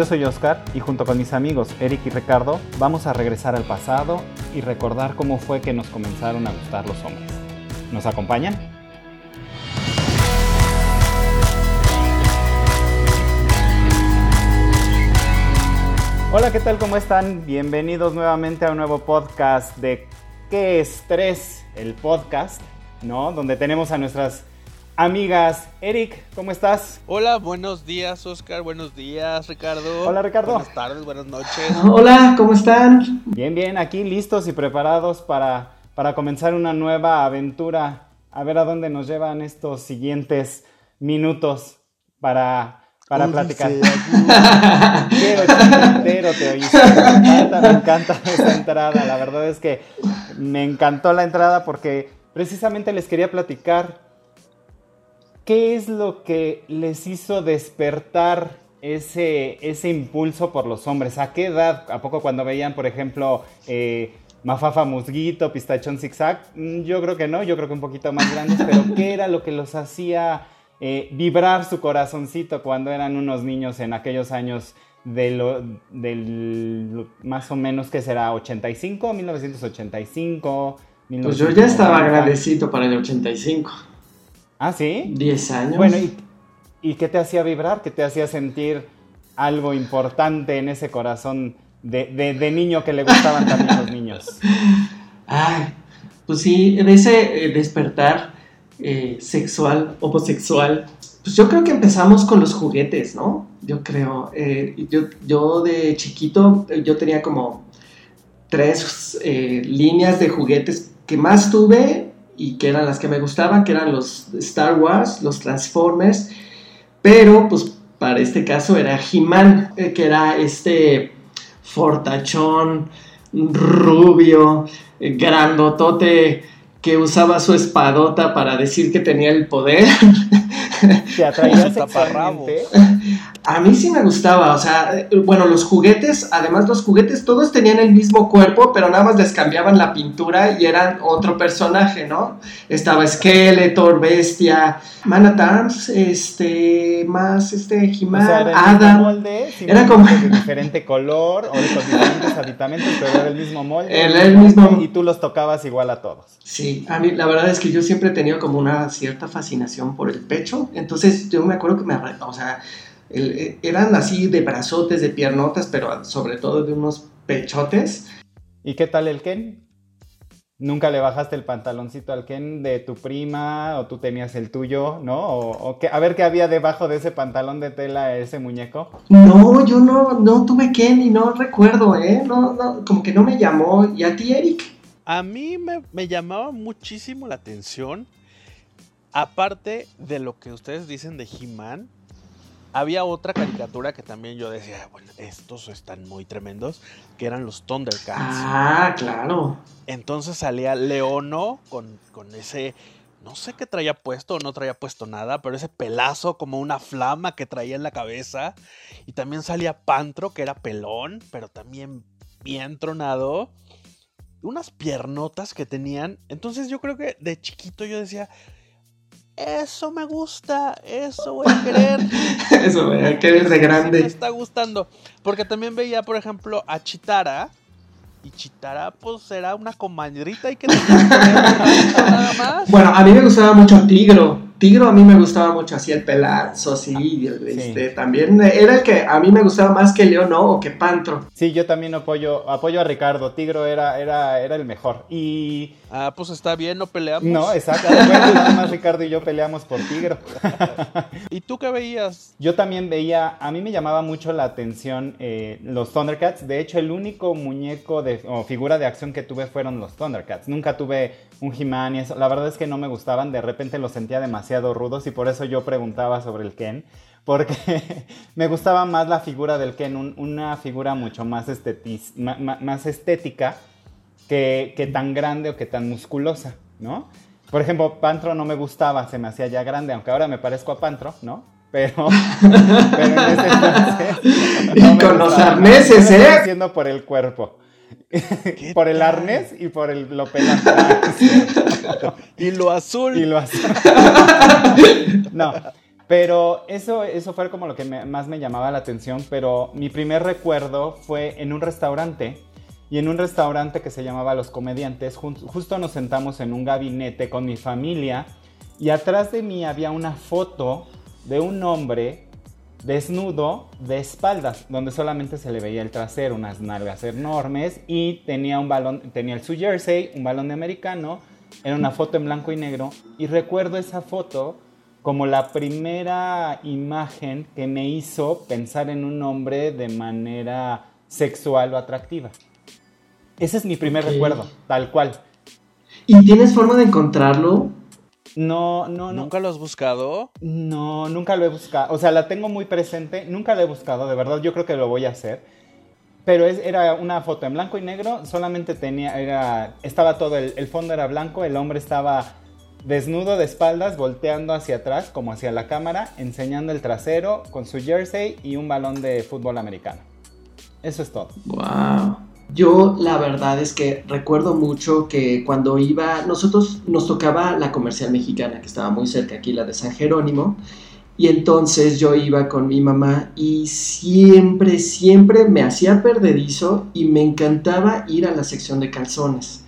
Yo soy Oscar y junto con mis amigos Eric y Ricardo vamos a regresar al pasado y recordar cómo fue que nos comenzaron a gustar los hombres. ¿Nos acompañan? Hola, ¿qué tal? ¿Cómo están? Bienvenidos nuevamente a un nuevo podcast de ¿Qué estrés? El podcast, ¿no? Donde tenemos a nuestras amigas. Eric, ¿cómo estás? Hola, buenos días, Oscar. Buenos días, Ricardo. Hola, Ricardo. Buenas tardes, buenas noches. Hola, ¿cómo están? Bien, bien, aquí listos y preparados para, para comenzar una nueva aventura. A ver a dónde nos llevan estos siguientes minutos para para platicar. Qué entero te oíste. Me encanta, me encanta esa entrada. La verdad es que me encantó la entrada porque precisamente les quería platicar qué es lo que les hizo despertar ese, ese impulso por los hombres. ¿A qué edad? ¿A poco cuando veían, por ejemplo, eh, Mafafa Musguito, Pistachón Zigzag? Mm, yo creo que no, yo creo que un poquito más grandes, pero ¿qué era lo que los hacía eh, vibrar su corazoncito cuando eran unos niños en aquellos años de lo, del más o menos que será 85, 1985. Pues yo ya estaba agradecido para el 85. ¿Ah, sí? 10 años. Bueno, ¿y, ¿y qué te hacía vibrar? ¿Qué te hacía sentir algo importante en ese corazón de, de, de niño que le gustaban también los niños? Ay, pues sí, de ese eh, despertar eh, sexual, homosexual, pues yo creo que empezamos con los juguetes, ¿no? Yo creo. Eh, yo, yo de chiquito, yo tenía como tres eh, líneas de juguetes que más tuve y que eran las que me gustaban, que eran los Star Wars, los Transformers, pero pues para este caso era He-Man, que era este fortachón, rubio, grandotote, que usaba su espadota para decir que tenía el poder. ¿Te atraía? A mí sí me gustaba, o sea, bueno, los juguetes, además los juguetes todos tenían el mismo cuerpo, pero nada más les cambiaban la pintura y eran otro personaje, ¿no? Estaba Skeletor, Bestia, Man at Arms, este, más este, He-Man, O sea, era Adam. molde, Era como- de diferente color o con diferentes aditamentos, pero era el mismo molde. Era el mismo- Y tú los tocabas igual a todos. Sí, a mí la verdad es que yo siempre he tenido como una cierta fascinación por el pecho, entonces yo me acuerdo que me, o sea, el- eh, eran así de brazotes, de piernotas, pero sobre todo de unos pechotes. ¿Y qué tal el Ken? ¿Nunca le bajaste el pantaloncito al Ken de tu prima o tú tenías el tuyo, no? O, o qué- a ver qué había debajo de ese pantalón de tela, ese muñeco. No, yo no, no tuve Ken y no recuerdo, ¿eh? No, no, como que no me llamó. ¿Y a ti, Eric? A mí me, me llamaba muchísimo la atención, aparte de lo que ustedes dicen de He-Man, había otra caricatura que también yo decía, bueno, estos están muy tremendos, que eran los Thundercats. Ah, claro. Entonces salía Leono con, con ese, no sé qué traía puesto o no traía puesto nada, pero ese pelazo como una flama que traía en la cabeza. Y también salía Pantro, que era pelón, pero también bien tronado. Unas piernotas que tenían. Entonces yo creo que de chiquito yo decía, eso me gusta, eso voy a querer. Eso, ¿eh? que eres de Sí me grande. está gustando. Porque también veía, por ejemplo, a Chitara. Y Chitara, pues era una comadrita y que nada más. Bueno, a mí me gustaba mucho Tigro. Tigro a mí me gustaba mucho así el pelazo, sí, el- este, también era el que a mí me gustaba más que León ¿no? o que Pantro. Sí, yo también apoyo, apoyo a Ricardo. Tigro era, era, era el mejor. Y Ah, pues está bien, no peleamos. no, exacto. Nada más Ricardo y yo peleamos por Tigro. ¿Y tú qué veías? Yo también veía, a mí me llamaba mucho la atención eh, los Thundercats. De hecho, el único muñeco de, o figura de acción que tuve fueron los Thundercats. Nunca tuve un He-Man y eso. La verdad es que no me gustaban. De repente los sentía demasiado rudos y por eso yo preguntaba sobre el Ken. Porque me gustaba más la figura del Ken, un- una figura mucho más, estetis- ma- ma- más estética que, que tan grande o que tan musculosa, ¿no? Por ejemplo, Pantro no me gustaba, se me hacía ya grande, aunque ahora me parezco a Pantro, ¿no? Pero, pero en ese entonces. Y me con los arneses, ¿eh? Haciendo por el cuerpo. ¿Qué por el arnés y por el, lo. Y lo azul. Y lo hace. No, Pero eso, eso fue como lo que más me llamaba la atención, pero mi primer recuerdo fue en un restaurante y en un restaurante que se llamaba Los Comediantes, justo nos sentamos en un gabinete con mi familia y atrás de mí había una foto de un hombre desnudo de espaldas, donde solamente se le veía el trasero, unas nalgas enormes y tenía un balón, tenía el su jersey, un balón de americano, era una foto en blanco y negro y recuerdo esa foto como la primera imagen que me hizo pensar en un hombre de manera sexual o atractiva. Ese es mi primer recuerdo, tal cual. ¿Y tienes forma de encontrarlo? No, no, no. ¿Nunca lo has buscado? No, nunca lo he buscado. O sea, la tengo muy presente, nunca lo he buscado, de verdad, yo creo que lo voy a hacer. Pero es, era una foto en blanco y negro, solamente tenía, era, estaba todo, el, el fondo era blanco, el hombre estaba desnudo de espaldas, volteando hacia atrás, como hacia la cámara, enseñando el trasero con su jersey y un balón de fútbol americano. Eso es todo. Wow. Yo la verdad es que recuerdo mucho que cuando iba, nosotros nos tocaba la comercial mexicana, que estaba muy cerca aquí, la de San Jerónimo, y entonces yo iba con mi mamá y siempre, siempre me hacía perdedizo y me encantaba ir a la sección de calzones.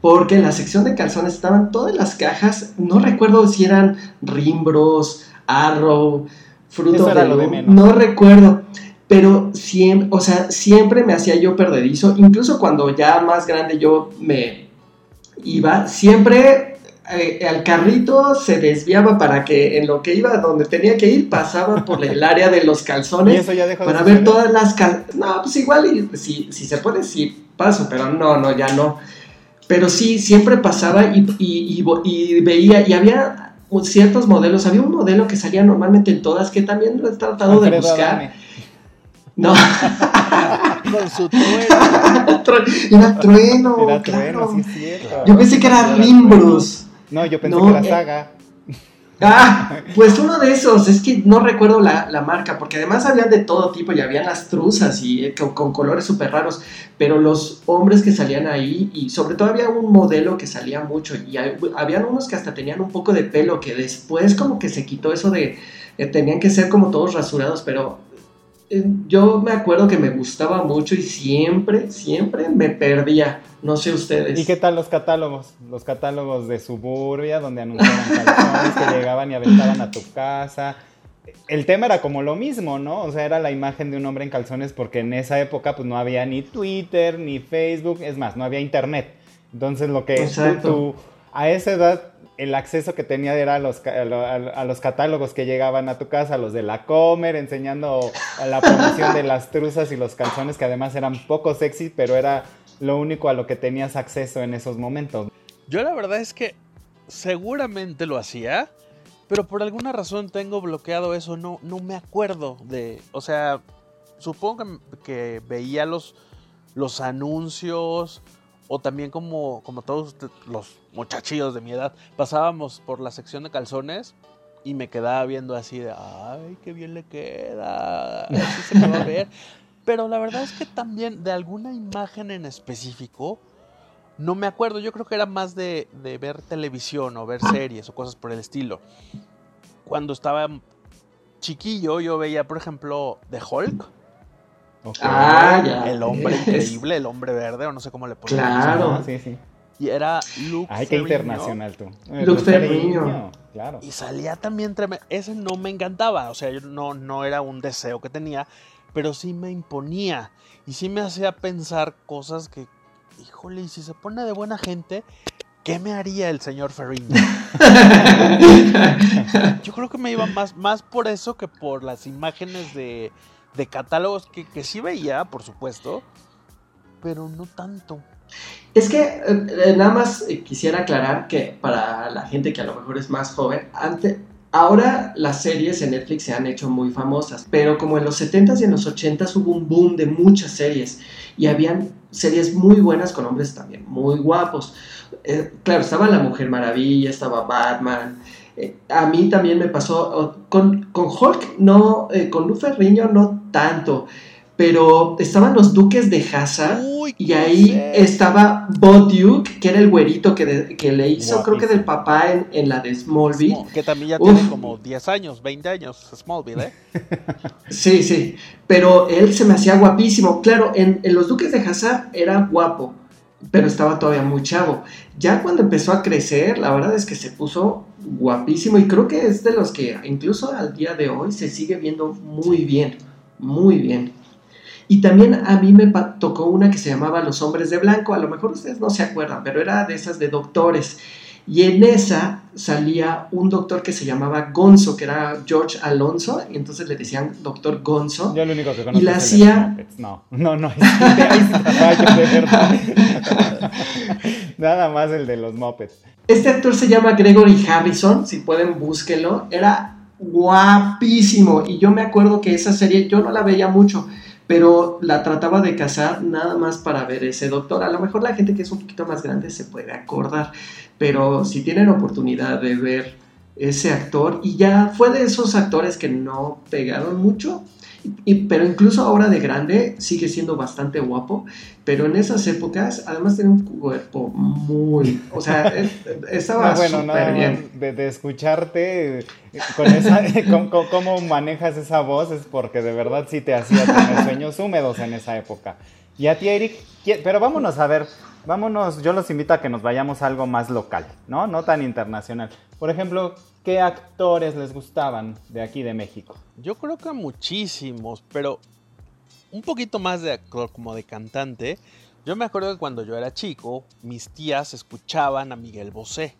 Porque en la sección de calzones estaban todas las cajas, no recuerdo si eran Rimbros, Arrow, Fruto de, no recuerdo pero siempre, o sea, siempre me hacía yo perdedizo, incluso cuando ya más grande yo me iba, siempre eh, al carrito se desviaba para que en lo que iba donde tenía que ir pasaba por el área de los calzones para ver todas las calzones. No, pues igual si, si se puede sí paso, pero no, no, ya no. Pero sí, siempre pasaba y, y, y veía, y había ciertos modelos, había un modelo que salía normalmente en todas, que también lo he tratado de buscar. No. Con su trueno. Era trueno. Era trueno, sí es cierto. Yo pensé que era Rimbros. No, yo pensé que era eh, Saga. Ah, pues uno de esos, es que no recuerdo la, la, marca, porque además habían de todo tipo y habían las truzas y eh, con, colores súper raros, pero los hombres que salían ahí, y sobre todo había un modelo que salía mucho, y habían unos que hasta tenían un poco de pelo, que después como que se quitó eso de, eh, tenían que ser como todos rasurados, pero yo me acuerdo que me gustaba mucho y siempre, siempre me perdía. No sé ustedes. ¿Y qué tal los catálogos? Los catálogos de suburbia, donde anunciaban calzones que llegaban y aventaban a tu casa. El tema era como lo mismo, ¿no? O sea, era la imagen de un hombre en calzones porque en esa época pues no había ni Twitter, ni Facebook, es más, no había internet. Entonces lo que tú, a esa edad el acceso que tenía era a los, catálogos que llegaban a tu casa, los de la Comer, enseñando la promoción de las truzas y los calzones, que además eran poco sexy, pero era lo único a lo que tenías acceso en esos momentos. Yo la verdad es que seguramente lo hacía, pero por alguna razón tengo bloqueado eso, no, no me acuerdo de, o sea, supongo que, veía los anuncios o también como, como todos los muchachillos de mi edad, pasábamos por la sección de calzones y me quedaba viendo así de, ay, qué bien le queda, así se me va a ver. Pero la verdad es que también de alguna imagen en específico, no me acuerdo, yo creo que era más de, de ver televisión o ver series o cosas por el estilo. Cuando estaba chiquillo yo veía, por ejemplo, The Hulk Ah, ya. El hombre increíble, el hombre verde, o no sé cómo le ponen. Claro. sí, sí. Y era Luke Ay, qué internacional tú. Luke Ferrigno. Claro. Y salía también tremendo. Ese no me encantaba, o sea, yo no, no era un deseo que tenía, pero sí me imponía. Y sí me hacía pensar cosas que, híjole, y si se pone de buena gente, ¿qué me haría el señor Ferrigno? yo creo que me iba más, más por eso que por las imágenes de de catálogos que, que sí veía, por supuesto, pero no tanto. Es que eh, nada más quisiera aclarar que para la gente que a lo mejor es más joven, antes, ahora las series en Netflix se han hecho muy famosas, pero como en los 70s y en los 80s hubo un boom de muchas series y habían series muy buenas con hombres también muy guapos. claro, estaba La Mujer Maravilla, estaba Batman, eh, a mí también me pasó con, con Hulk, no, eh, con Lu Ferriño no tanto, pero estaban los duques de Hazard y ahí estaba Bo Duke, que era el güerito que, que le hizo, creo que del papá en, la de Smallville. que también ya tiene como 10 años, 20 años Smallville, ¿eh? sí, sí, pero él se me hacía guapísimo. Claro, en, en los duques de Hazard era guapo, pero estaba todavía muy chavo. Ya cuando empezó a crecer, la verdad es que se puso guapísimo y creo que es de los que incluso al día de hoy se sigue viendo muy bien, muy bien. Y también a mí me tocó una que se llamaba Los Hombres de Blanco, a lo mejor ustedes no se acuerdan, pero era de esas de doctores. Y en esa salía un doctor que se llamaba Gonzo, que era George Alonso, y entonces le decían doctor Gonzo. Yo lo único que conozco y la hacía... No, no, no, Nada más el de los Muppets. Este actor se llama Gregory Harrison, si pueden búsquenlo. Era guapísimo y yo me acuerdo que esa serie yo no la veía mucho, pero la trataba de casar nada más para ver ese doctor. A lo mejor la gente que es un poquito más grande se puede acordar, pero si tienen oportunidad de ver ese actor, y ya fue de esos actores que no pegaron mucho, pero incluso ahora de grande sigue siendo bastante guapo, pero en esas épocas además tenía un cuerpo muy, o sea, estaba bueno, bien. De, escucharte con esa, cómo manejas esa voz es porque de verdad sí te hacía tener sueños húmedos en esa época. Y a ti, Eric, pero vámonos a ver, vámonos, yo los invito a que nos vayamos a algo más local, ¿no? No tan internacional. Por ejemplo, ¿qué actores les gustaban de aquí de México? Yo creo que muchísimos, pero un poquito más de como de cantante. Yo me acuerdo que cuando yo era chico, mis tías escuchaban a Miguel Bosé.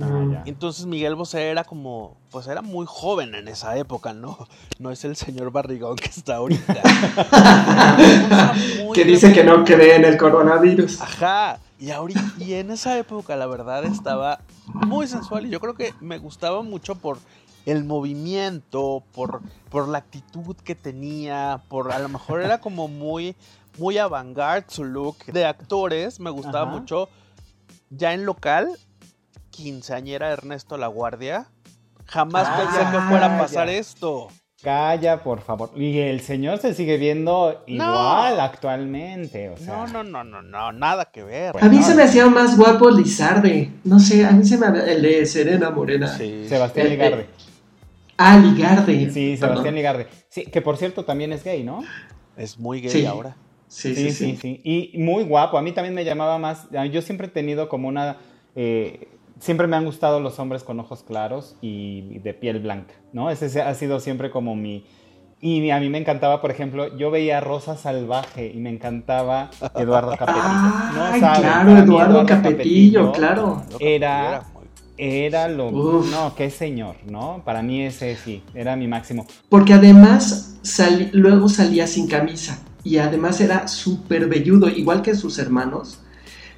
Ah, Entonces Miguel Bosé era como, pues era muy joven en esa época, ¿no? No es el señor barrigón que está ahorita. que dice que no cree en el coronavirus. Ajá. Y, ahorita, y en esa época la verdad estaba muy sensual y yo creo que me gustaba mucho por el movimiento, por, por la actitud que tenía, por a lo mejor era como muy, muy avant-garde su look de actores, me gustaba mucho. Ya en local, quinceañera Ernesto La Guardia. Jamás ah, pensé que fuera a pasar esto. Calla, por favor. Y el señor se sigue viendo igual actualmente. No, no, no, no, no, nada que ver. A mí se me hacía más guapo Lizarde. No sé, a mí se me. El de Serena Morena. Sí. Sebastián Ligarde. Eh, ah, Ligarde. Sí, Sebastián Ligarde. Sí, que por cierto también es gay, ¿no? Es muy gay ahora. Sí sí, sí sí, Y muy guapo. A mí también me llamaba más. Yo siempre he tenido como una. Eh, siempre me han gustado los hombres con ojos claros y de piel blanca, ¿no? Ese ha sido siempre como mi... Y a mí me encantaba, por ejemplo, yo veía Rosa Salvaje y me encantaba Eduardo Capetillo. Ah, claro, Eduardo, Capetillo, claro. Era, era lo... No, qué señor, ¿no? Para mí ese sí, era mi máximo. Porque además luego salía sin camisa y además era súper velludo, igual que sus hermanos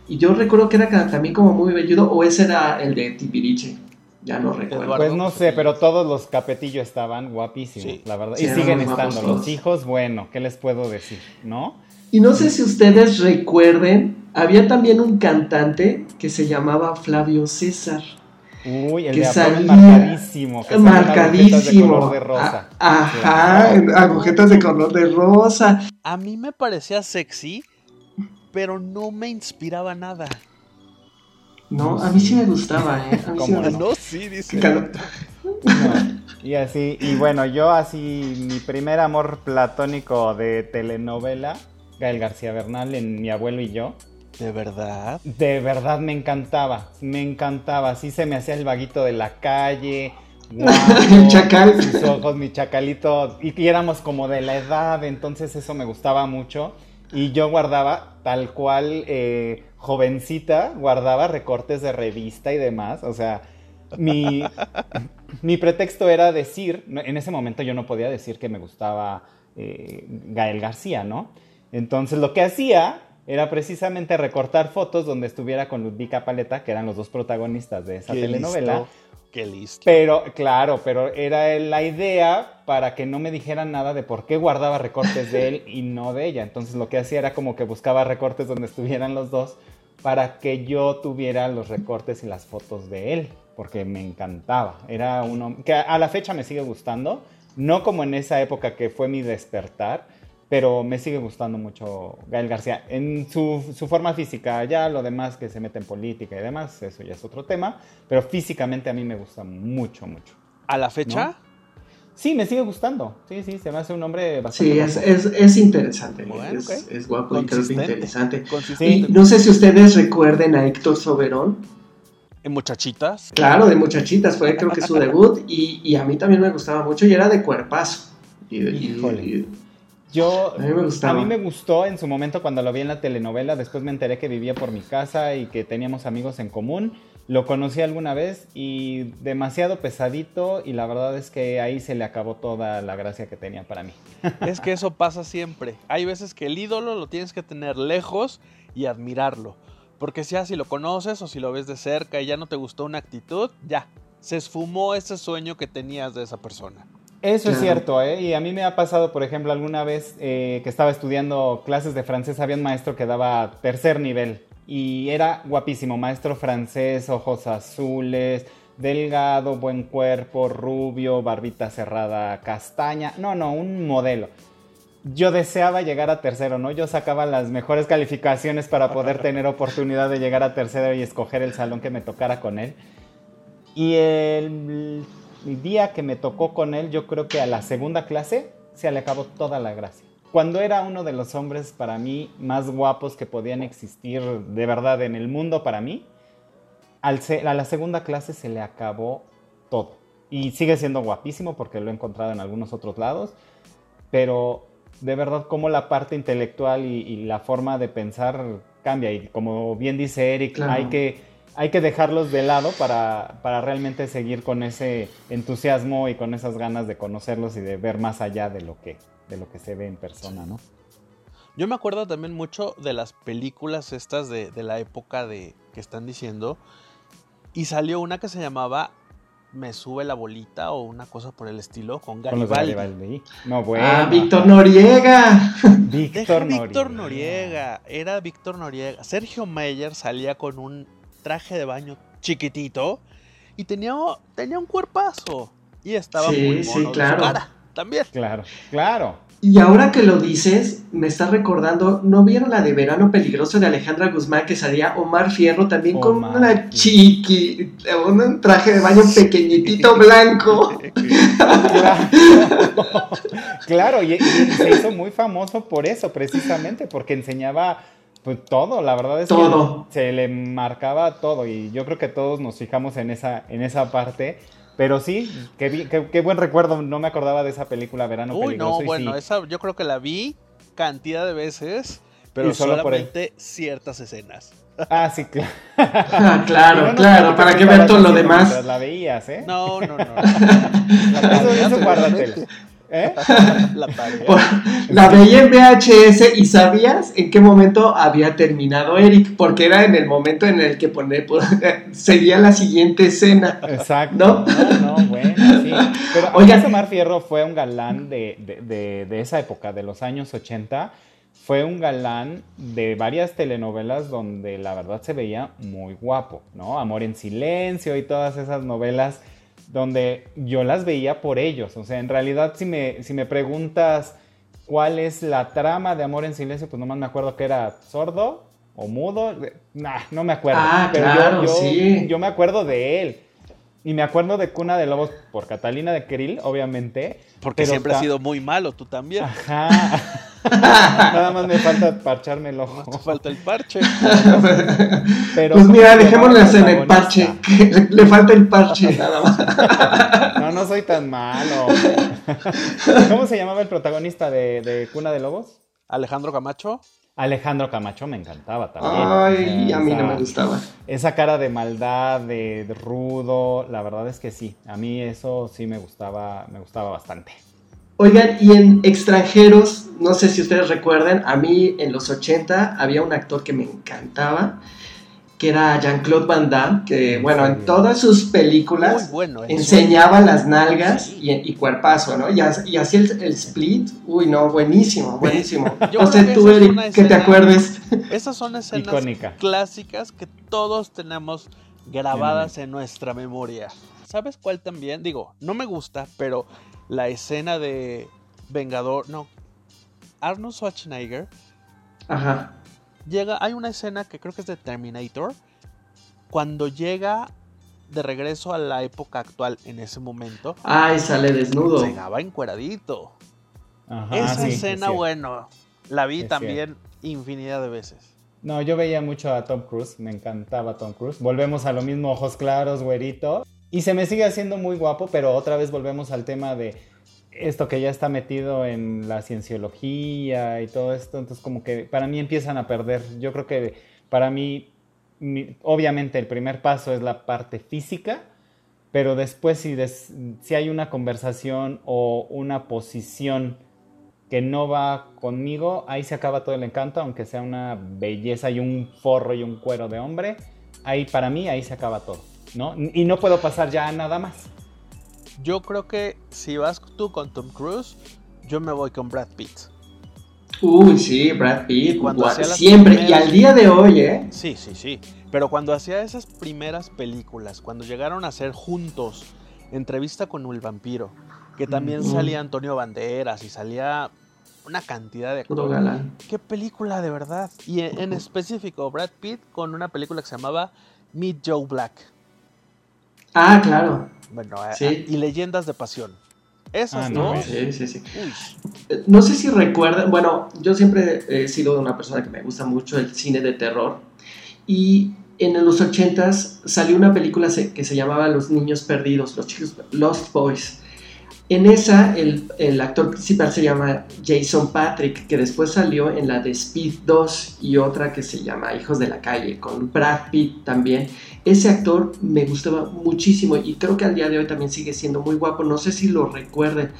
y yo recuerdo que era también como muy velludo, o ese era el de Tibiriche. Ya no recuerdo. Pues no sé, pero todos los capetillos estaban guapísimos, la verdad. y siguen estando. Los hijos, bueno, ¿qué les puedo decir? ¿No? Y no sé si ustedes recuerden, había también un cantante que se llamaba Flavio César. Uy, el que de salía marcadísimo. Que marcadísimo. De color de rosa. ajá, agujetas de color de rosa. A mí me parecía sexy pero no me inspiraba nada. No, a mí sí me gustaba, ¿eh? A mí sí me No, sí, dice. y así, y bueno, yo así, mi primer amor platónico de telenovela, Gael García Bernal en Mi abuelo y yo. ¿De verdad? De verdad me encantaba, me encantaba. Así se me hacía el vaguito de la calle. el chacal. Sus ojos, mi chacalito. y éramos como de la edad, entonces eso me gustaba mucho. Y yo guardaba, tal cual, eh, jovencita, guardaba recortes de revista y demás. O sea, mi, mi pretexto era decir, en ese momento yo no podía decir que me gustaba eh, Gael García, ¿no? Entonces lo que hacía era precisamente recortar fotos donde estuviera con Ludvika Paleta, que eran los dos protagonistas de esa telenovela. Qué listo. Pero, claro, pero era la idea para que no me dijeran nada de por qué guardaba recortes de él y no de ella. Entonces lo que hacía era como que buscaba recortes donde estuvieran los dos para que yo tuviera los recortes y las fotos de él, porque me encantaba. Era uno que a la fecha me sigue gustando, no como en esa época que fue mi despertar, pero me sigue gustando mucho Gael García en su, su, forma física. Ya lo demás que se mete en política y demás, eso ya es otro tema, pero físicamente a mí me gusta mucho, mucho. ¿A la fecha? Sí, me sigue gustando. Sí, sí, se me hace un hombre bastante. Sí, es, es, es, interesante. es, es, guapo y creo que interesante. Y no sé si ustedes recuerden a Héctor Soberón. ¿En Muchachitas? Claro, de Muchachitas, fue creo que su debut. Y, y, a mí también me gustaba mucho y era de cuerpazo. Y, y, yo, a mí, me gustó en su momento cuando lo vi en la telenovela, después me enteré que vivía por mi casa y que teníamos amigos en común. Lo conocí alguna vez y demasiado pesadito y la verdad es que ahí se le acabó toda la gracia que tenía para mí. Es que eso pasa siempre. Hay veces que el ídolo lo tienes que tener lejos y admirarlo. Porque si así lo conoces o si lo ves de cerca y ya no te gustó una actitud, ya, se esfumó ese sueño que tenías de esa persona. Eso es cierto, ¿eh? Y a mí me ha pasado, por ejemplo, alguna vez eh, que estaba estudiando clases de francés, había un maestro que daba tercer nivel y era guapísimo, maestro francés, ojos azules, delgado, buen cuerpo, rubio, barbita cerrada, castaña, no, no, un modelo. Yo deseaba llegar a tercero, ¿no? Yo sacaba las mejores calificaciones para poder tener oportunidad de llegar a tercero y escoger el salón que me tocara con él. Y el el día que me tocó con él, yo creo que a la segunda clase se le acabó toda la gracia. Cuando era uno de los hombres para mí más guapos que podían existir de verdad en el mundo para mí, al a la segunda clase se le acabó todo. Y sigue siendo guapísimo porque lo he encontrado en algunos otros lados, pero de verdad como la parte intelectual y, la forma de pensar cambia. Y como bien dice Eric, hay que hay que dejarlos de lado para, realmente seguir con ese entusiasmo y con esas ganas de conocerlos y de ver más allá de lo que, de lo que se ve en persona, ¿no? Yo me acuerdo también mucho de las películas estas de, la época de que están diciendo. Y salió una que se llamaba Me sube la bolita o una cosa por el estilo con Garibaldi. No, bueno. Ah, Víctor Noriega. Víctor Noriega. Víctor Noriega. Era Víctor Noriega. Sergio Meyer salía con un traje de baño chiquitito y tenía, tenía un cuerpazo. Y estaba muy mono sí, claro. cara también. Claro, claro. Y ahora que lo dices, me está recordando, ¿no vieron la de Verano Peligroso de Alejandra Guzmán que salía Omar Fierro también con una chiqui, un traje de baño pequeñitito blanco? claro, y, se hizo muy famoso por eso, precisamente, porque enseñaba pues todo, la verdad es que se le marcaba todo y yo creo que todos nos fijamos en esa, en esa parte. Pero sí, qué, buen recuerdo, no me acordaba de esa película Verano Uy, no, bueno, esa yo creo que la vi cantidad de veces, pero solamente ciertas escenas. Ah, sí, claro. Ah, claro, claro, para que ver todo lo demás. La veías, ¿eh? No, no, no. eso, eso guárdatela. ¿Eh? La, la veía en VHS y sabías en qué momento había terminado Eric, porque era en el momento en el que pone, seguía la siguiente escena. Exacto. ¿No? No, bueno, sí. Pero Oiga, Omar Fierro fue un galán de, de, de, esa época, de los años 80. Fue un galán de varias telenovelas donde la verdad se veía muy guapo, ¿no? Amor en silencio y todas esas novelas donde yo las veía por ellos. O sea, en realidad si me, si me preguntas cuál es la trama de Amor en Silencio, pues nomás me acuerdo que era sordo o mudo. Nah, no me acuerdo. Ah, Pero claro, yo, sí. yo me acuerdo de él. Y me acuerdo de Cuna de Lobos por Catalina de Krill, obviamente. Porque siempre ha sido muy malo, tú también. Ajá. Nada más me falta parcharme el ojo. Me falta el parche. Pero pues mira, dejémoslas en el parche. Le falta el parche, nada más. No, no soy tan malo. ¿Cómo se llamaba el protagonista de, de Cuna de Lobos? Alejandro Camacho. Alejandro Camacho me encantaba también. Ay, a mí no me gustaba. Esa cara de maldad, de, rudo, la verdad es que sí. A mí eso sí me gustaba, me gustaba bastante. Oigan, y en extranjeros, no sé si ustedes recuerden, a mí en los 80 había un actor que me encantaba, que era Jean-Claude Van Damme, que bueno, en todas sus películas enseñaba las nalgas y, y, cuerpazo, ¿no? Y, y así el, split, uy, no, buenísimo, buenísimo. no sé tú, Eric, que te acuerdes. Esas son escenas clásicas que todos tenemos grabadas en nuestra memoria. ¿Sabes cuál también? Digo, no me gusta, pero la escena de Vengador, no, Arnold Schwarzenegger. Ajá. Llega, hay una escena que creo que es de Terminator. Cuando llega de regreso a la época actual en ese momento. Ay, sale desnudo. Llegaba encueradito. Esa escena, bueno, la vi también infinidad de veces. No, yo veía mucho a Tom Cruise, me encantaba Tom Cruise. Volvemos a lo mismo, ojos claros, güerito. Y se me sigue haciendo muy guapo, pero otra vez volvemos al tema de esto que ya está metido en la cienciología y todo esto. Entonces como que para mí empiezan a perder. Yo creo que para mí, obviamente el primer paso es la parte física, pero después si, si hay una conversación o una posición que no va conmigo, ahí se acaba todo el encanto, aunque sea una belleza y un forro y un cuero de hombre, ahí para mí ahí se acaba todo, ¿no? Y no puedo pasar ya nada más. Yo creo que si vas tú con Tom Cruise, yo me voy con Brad Pitt. Uy, sí, Brad Pitt, cuando siempre, y al día de hoy, ¿eh? Sí, sí, sí. Pero cuando hacía esas primeras películas, cuando llegaron a ser juntos, entrevista con el vampiro, que también salía Antonio Banderas y salía una cantidad de Puro Qué película de verdad. Y en, específico, Brad Pitt con una película que se llamaba Meet Joe Black. Ah, claro. Bueno, eh, y Leyendas de Pasión. Esas ah, dos. Sí, sí, sí. Eh, no sé si recuerdan, bueno, yo siempre he sido una persona que me gusta mucho el cine de terror. Y en los ochentas salió una película que se llamaba Los Niños Perdidos, los chicos Lost Boys. En esa, el, actor principal se llama Jason Patrick, que después salió en la de Speed 2 y otra que se llama Hijos de la Calle, con Brad Pitt también. Ese actor me gustaba muchísimo y creo que al día de hoy también sigue siendo muy guapo. No sé si lo recuerden.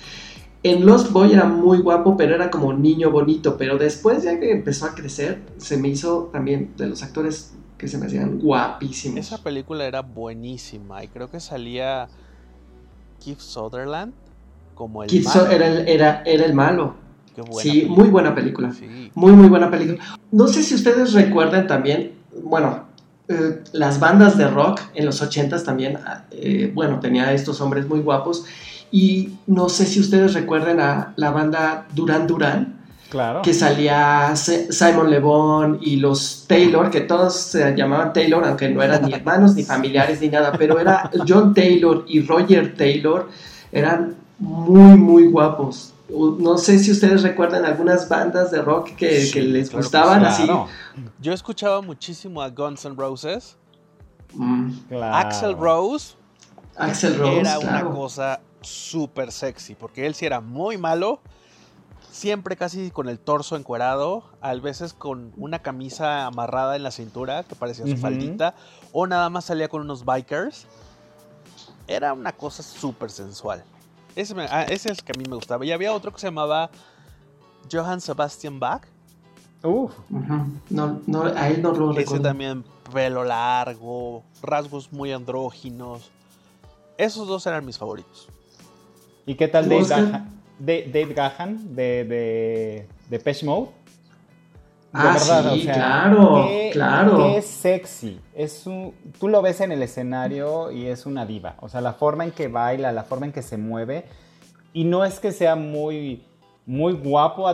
En Lost Boy era muy guapo, pero era como niño bonito. Pero después, ya que empezó a crecer, se me hizo también de los actores que se me hacían guapísimos. Esa película era buenísima y creo que salía Keith Sutherland como el malo. Era, el, era, era el malo. sí, muy buena película. Muy, muy buena película. No sé si ustedes recuerdan también, bueno, eh, las bandas de rock en los ochentas también, eh, bueno, tenía estos hombres muy guapos. Y no sé si ustedes recuerdan a la banda Duran Duran. Claro. Que salía Simon Le Bon y los Taylor, que todos se llamaban Taylor, aunque no eran ni hermanos, ni familiares, ni nada, pero era John Taylor y Roger Taylor, eran muy, muy guapos. No sé si ustedes recuerdan algunas bandas de rock que, les gustaban así. Yo escuchaba muchísimo a Guns N' Roses. Mm. Axel Rose. Axel Rose. Era una cosa súper sexy, porque él sí era muy malo. Siempre casi con el torso encuerado, a veces con una camisa amarrada en la cintura que parecía su faldita, o nada más salía con unos bikers. Era una cosa súper sensual. Ese, ah, ese, es el que a mí me gustaba. Y había otro que se llamaba Johann Sebastian Bach. Uf. no, no, a él no lo Ese también pelo largo, rasgos muy andróginos. Esos dos eran mis favoritos. ¿Y qué tal Dave Gahan? Dave, Gahan de, de, de Mode? Ah, sí, claro, claro. Qué sexy. Es un, tú lo ves en el escenario y es una diva. O sea, la forma en que baila, la forma en que se mueve. Y no es que sea muy, muy guapo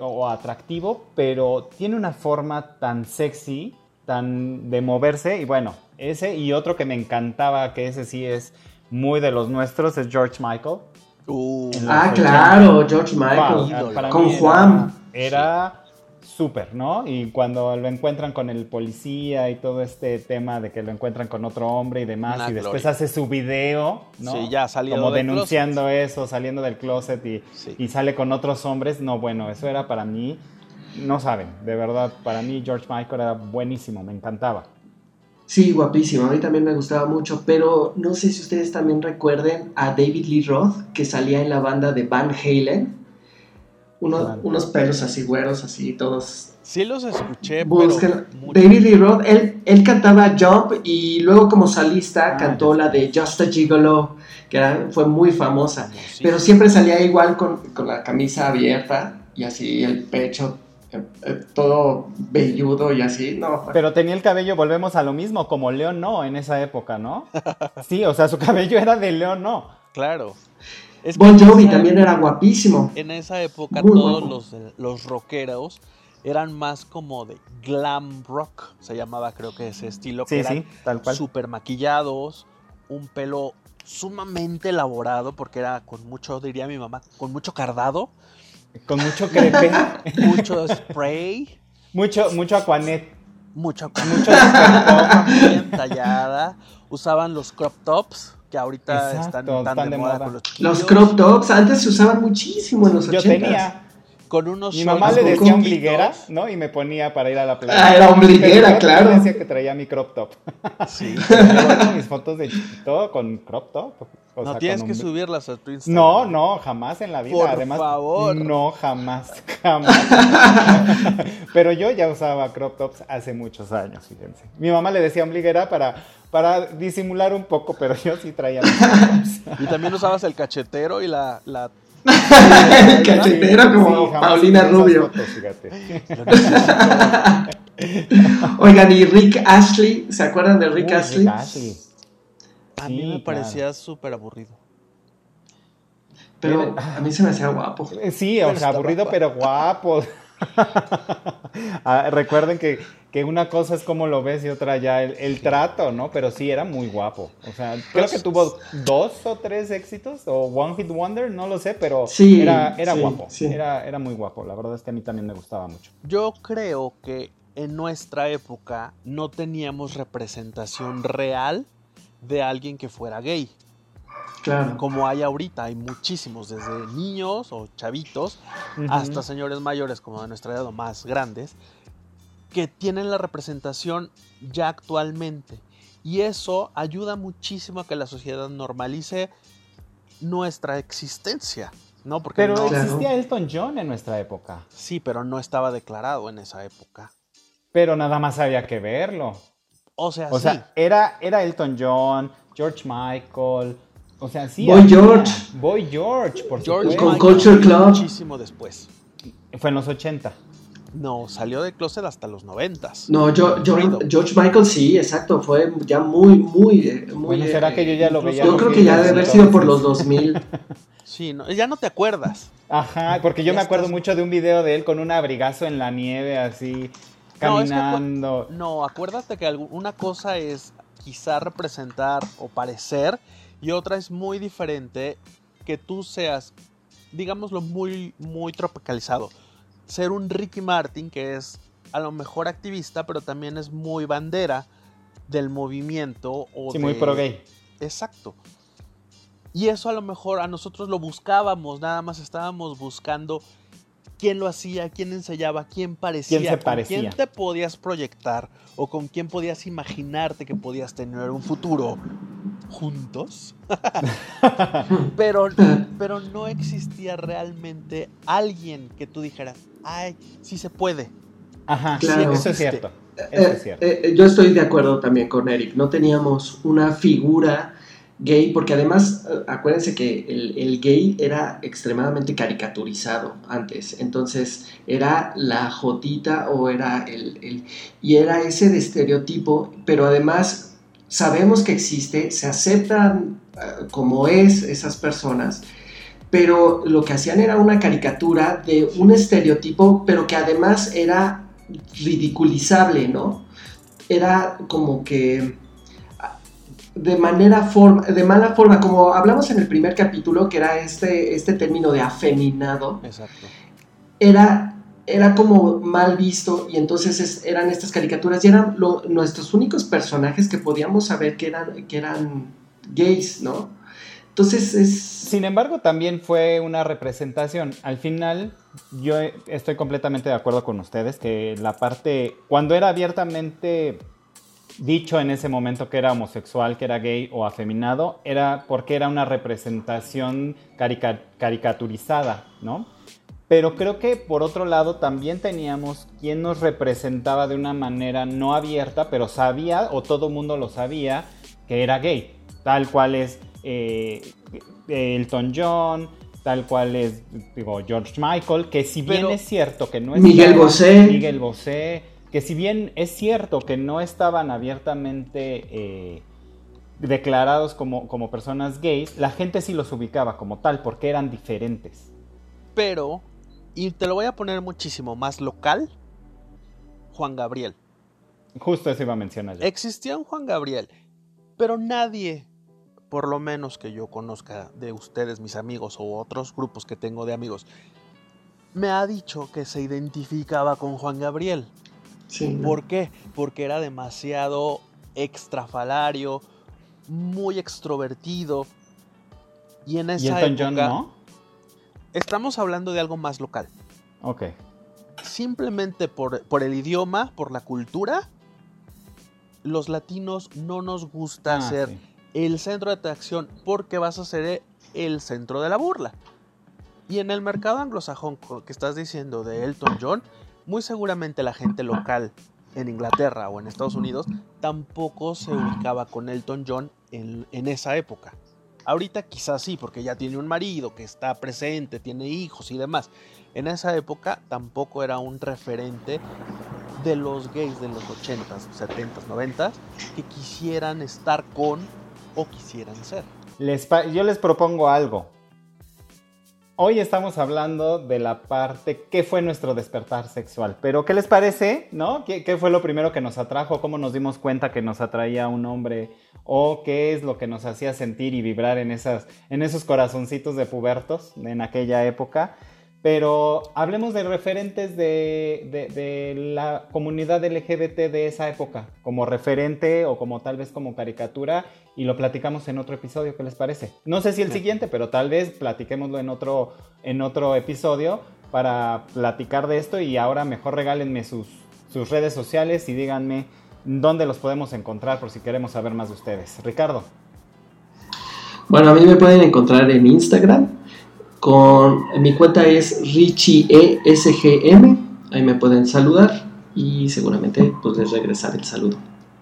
o atractivo, pero tiene una forma tan sexy, tan de moverse. Y bueno, ese y otro que me encantaba, que ese sí es muy de los nuestros, es George Michael. Uh, ah, claro, George Michael. con Juan. Era súper, ¿no? Y cuando lo encuentran con el policía y todo este tema de que lo encuentran con otro hombre y demás, y después hace su video, ¿no? Sí, ya saliendo Como denunciando eso, saliendo del closet y, y, sale con otros hombres. No, bueno, eso era para mí, no saben, de verdad, para mí George Michael era buenísimo, me encantaba. Sí, guapísimo, a mí también me gustaba mucho, pero no sé si ustedes también recuerden a David Lee Roth, que salía en la banda de Van Halen unos pelos así güeros, así todos. Sí los escuché, pero David Lee Roth, él, él cantaba Jump y luego como salista ah, cantó la de Just a Gigolo, que fue muy famosa. Pero siempre salía igual con, la camisa abierta y así el pecho eh, eh, todo velludo y así, no. Pero tenía el cabello, volvemos a lo mismo, como León no en esa época, ¿no? Sí, o sea, su cabello era de León no. Claro. Bon Jovi también era guapísimo. En esa época todos los, los rockeros eran más como de glam rock, se llamaba creo que ese estilo, que eran tal cual. super maquillados, un pelo sumamente elaborado, porque era con mucho, diría mi mamá, con mucho cardado. Con mucho crepe. mucho spray. Mucho, mucho aquanet. Mucho, mucho bien tallada. Usaban los crop tops, que ahorita están tan de, moda, con los Los crop tops antes se usaban muchísimo en los 80 Yo tenía con unos Mi mamá le decía ombliguera, ¿no? Y me ponía para ir a la playa. Ah, era ombliguera, claro. Me decía que traía mi crop top. Sí. mis fotos de chiquito con crop top. no tienes que subirlas a tu Instagram. No, no, jamás en la vida. Por Además, favor. No, jamás, jamás. Pero yo ya usaba crop tops hace muchos años, fíjense. Mi mamá le decía ombliguera para, para disimular un poco, pero yo sí traía mis crop tops. Y también usabas el cachetero y la, la Cachetero como Paulina Rubio. Oigan, y Rick Ashley, ¿se acuerdan de Rick Ashley? A mí me parecía súper aburrido. Pero a mí se me hacía guapo. Eh, sí, o sea, aburrido, pero guapo. Ah, recuerden que, una cosa es como lo ves y otra ya el, trato, ¿no? Pero sí, era muy guapo. O sea, creo que tuvo dos o tres éxitos, o One Hit Wonder, no lo sé, pero era, era guapo. Era, era muy guapo. La verdad es que a mí también me gustaba mucho. Yo creo que en nuestra época no teníamos representación real de alguien que fuera gay. Como hay ahorita, hay muchísimos, desde niños o chavitos hasta señores mayores como de nuestra edad o más grandes, que tienen la representación ya actualmente. Y eso ayuda muchísimo a que la sociedad normalice nuestra existencia. ¿no? Porque pero existía Elton John en nuestra época. Sí, pero no estaba declarado en esa época. Pero nada más había que verlo. O sea, o sea era, era Elton John, George Michael, o sea, sí. Boy George. Boy George, por George Con Culture Club. Muchísimo después. Fue en los 80. No, salió de closet hasta los 90. No, yo, George Michael sí, exacto, fue ya muy, muy, muy bueno, ¿será que yo ya lo veía? Yo creo que ya debe haber sido por los 2000. sí, no, ya no te acuerdas. Ajá, porque yo me acuerdo mucho de un video de él con un abrigazo en la nieve, así, caminando. No, no acuérdate que una cosa es quizá representar o parecer y otra es muy diferente que tú seas, digámoslo, muy, muy tropicalizado. Ser un Ricky Martin que es a lo mejor activista, pero también es muy bandera del movimiento. O sí, muy pro gay. Exacto. Y eso a lo mejor a nosotros lo buscábamos, nada más estábamos buscando quién lo hacía, quién ensayaba, quién parecía, ¿Quién se parecía? quién te podías proyectar o con quién podías imaginarte que podías tener un futuro juntos. pero, pero no existía realmente alguien que tú dijeras, ay, sí se puede. Ajá, claro. eso es cierto. Eso es cierto. Eh, eh, yo estoy de acuerdo también con Eric. No teníamos una figura gay, porque además, eh, acuérdense que el, gay era extremadamente caricaturizado antes, entonces era la jotita o era el, y era ese de estereotipo, pero además sabemos que existe, se aceptan eh, como es esas personas, pero lo que hacían era una caricatura de un estereotipo, pero que además era ridiculizable, ¿no? Era como que de manera forma, de mala forma, como hablamos en el primer capítulo, que era este, este término de afeminado, Exacto. Era, era como mal visto y entonces eran estas caricaturas y eran nuestros únicos personajes que podíamos saber que eran, que eran gays, ¿no? Entonces es... Sin embargo, también fue una representación. Al final, yo estoy completamente de acuerdo con ustedes que la parte, cuando era abiertamente dicho en ese momento que era homosexual, que era gay o afeminado, era porque era una representación caricaturizada, ¿no? Pero creo que por otro lado también teníamos quien nos representaba de una manera no abierta, pero sabía, o todo mundo lo sabía, que era gay. Tal cual es eh, Elton John, tal cual es digo, George Michael, que si bien es cierto que no es... Miguel Bosé. Miguel Bosé que si bien es cierto que no estaban abiertamente eh, declarados como, como personas gays, la gente sí los ubicaba como tal, porque eran diferentes. Pero, y te lo voy a poner muchísimo más local, Juan Gabriel. Justo eso iba a mencionar yo. Existía un Juan Gabriel, pero nadie, por lo menos que yo conozca de ustedes, mis amigos o otros grupos que tengo de amigos, me ha dicho que se identificaba con Juan Gabriel. Sí, ¿no? ¿Por qué? Porque era demasiado extrafalario, muy extrovertido. Y en ¿Y esa Elton época John no? Estamos hablando de algo más local. Ok. Simplemente por, por el idioma, por la cultura, los latinos no nos gusta Ah, ser sí. el centro de atracción porque vas a ser el centro de la burla. Y en el mercado anglosajón que estás diciendo de Elton John, muy seguramente la gente local en Inglaterra o en Estados Unidos tampoco se ubicaba con Elton John en, en esa época. Ahorita quizás sí, porque ya tiene un marido que está presente, tiene hijos y demás. En esa época tampoco era un referente de los gays de los 80s, 70s, 90s que quisieran estar con o quisieran ser. Yo les propongo algo. Hoy estamos hablando de la parte qué fue nuestro despertar sexual, pero ¿qué les parece? ¿No? ¿Qué, qué fue lo primero que nos atrajo? ¿Cómo nos dimos cuenta que nos atraía un hombre? ¿O qué es lo que nos hacía sentir y vibrar en, esas, en esos corazoncitos de pubertos en aquella época? Pero hablemos de referentes de, de- de la comunidad LGBT de esa época, como referente o como tal vez como caricatura, y lo platicamos en otro episodio, ¿qué les parece? No sé si el siguiente, pero tal vez platiquémoslo en otro, en otro episodio para platicar de esto y ahora mejor regálenme sus, sus redes sociales y díganme dónde los podemos encontrar por si queremos saber más de ustedes. Ricardo. Bueno, a mí me pueden encontrar en Instagram. Con mi cuenta es RichieSGM. Ahí me pueden saludar y seguramente pues les regresar el saludo.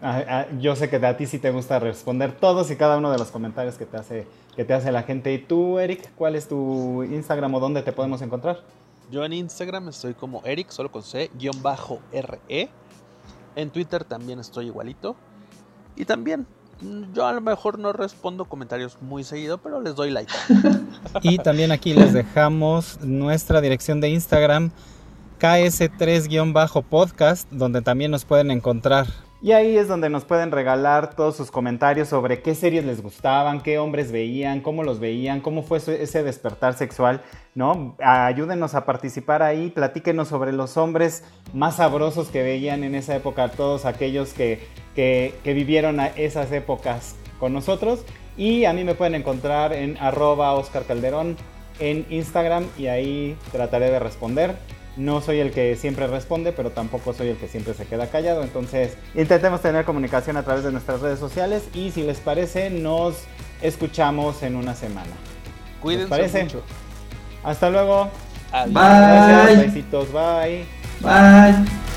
Ah, ah, yo sé que a ti sí te gusta responder todos y cada uno de los comentarios que te hace, que te hace la gente. ¿Y tú, Eric, cuál es tu Instagram o dónde te podemos encontrar? Yo en Instagram estoy como Eric, solo con C, guion bajo RE. En Twitter también estoy igualito. Y también, yo a lo mejor no respondo comentarios muy seguido, pero les doy like. Y también aquí les dejamos nuestra dirección de Instagram, KS3-podcast, donde también nos pueden encontrar. Y ahí es donde nos pueden regalar todos sus comentarios sobre qué series les gustaban, qué hombres veían, cómo los veían, cómo fue ese despertar sexual, ¿no? Ayúdenos a participar ahí, platíquenos sobre los hombres más sabrosos que veían en esa época, todos aquellos que, que, que vivieron a esas épocas con nosotros. Y a mí me pueden encontrar en arroba Oscar Calderón en Instagram y ahí trataré de responder. No soy el que siempre responde, pero tampoco soy el que siempre se queda callado. Entonces, intentemos tener comunicación a través de nuestras redes sociales y si les parece, nos escuchamos en una semana. Cuídense parece? mucho. Hasta luego. Adiós. Bye. Gracias. Besitos. Bye. Bye.